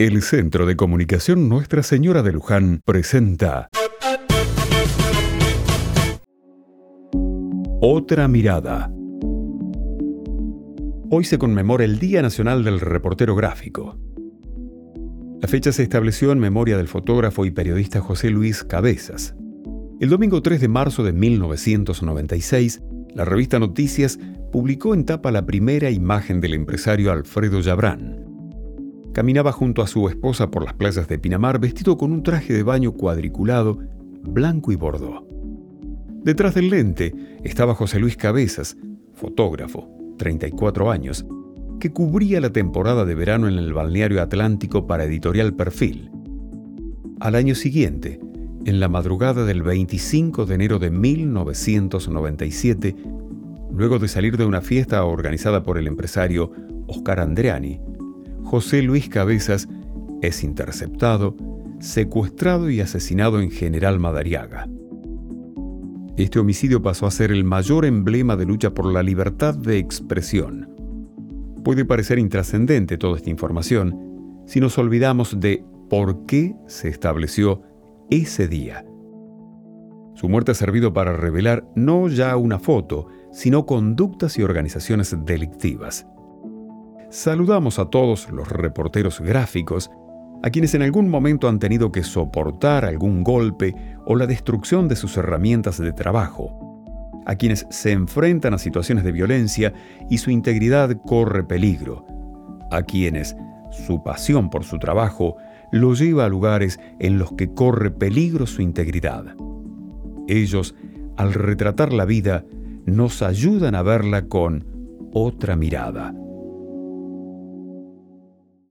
El Centro de Comunicación Nuestra Señora de Luján presenta Otra mirada. Hoy se conmemora el Día Nacional del Reportero Gráfico. La fecha se estableció en memoria del fotógrafo y periodista José Luis Cabezas. El domingo 3 de marzo de 1996, la revista Noticias publicó en tapa la primera imagen del empresario Alfredo Yabrán Caminaba junto a su esposa por las playas de Pinamar vestido con un traje de baño cuadriculado, blanco y bordó. Detrás del lente estaba José Luis Cabezas, fotógrafo, 34 años, que cubría la temporada de verano en el balneario atlántico para Editorial Perfil. Al año siguiente, en la madrugada del 25 de enero de 1997, luego de salir de una fiesta organizada por el empresario Oscar Andreani, José Luis Cabezas es interceptado, secuestrado y asesinado en General Madariaga. Este homicidio pasó a ser el mayor emblema de lucha por la libertad de expresión. Puede parecer intrascendente toda esta información si nos olvidamos de por qué se estableció ese día. Su muerte ha servido para revelar no ya una foto, sino conductas y organizaciones delictivas. Saludamos a todos los reporteros gráficos, a quienes en algún momento han tenido que soportar algún golpe o la destrucción de sus herramientas de trabajo, a quienes se enfrentan a situaciones de violencia y su integridad corre peligro, a quienes su pasión por su trabajo lo lleva a lugares en los que corre peligro su integridad. Ellos, al retratar la vida, nos ayudan a verla con otra mirada.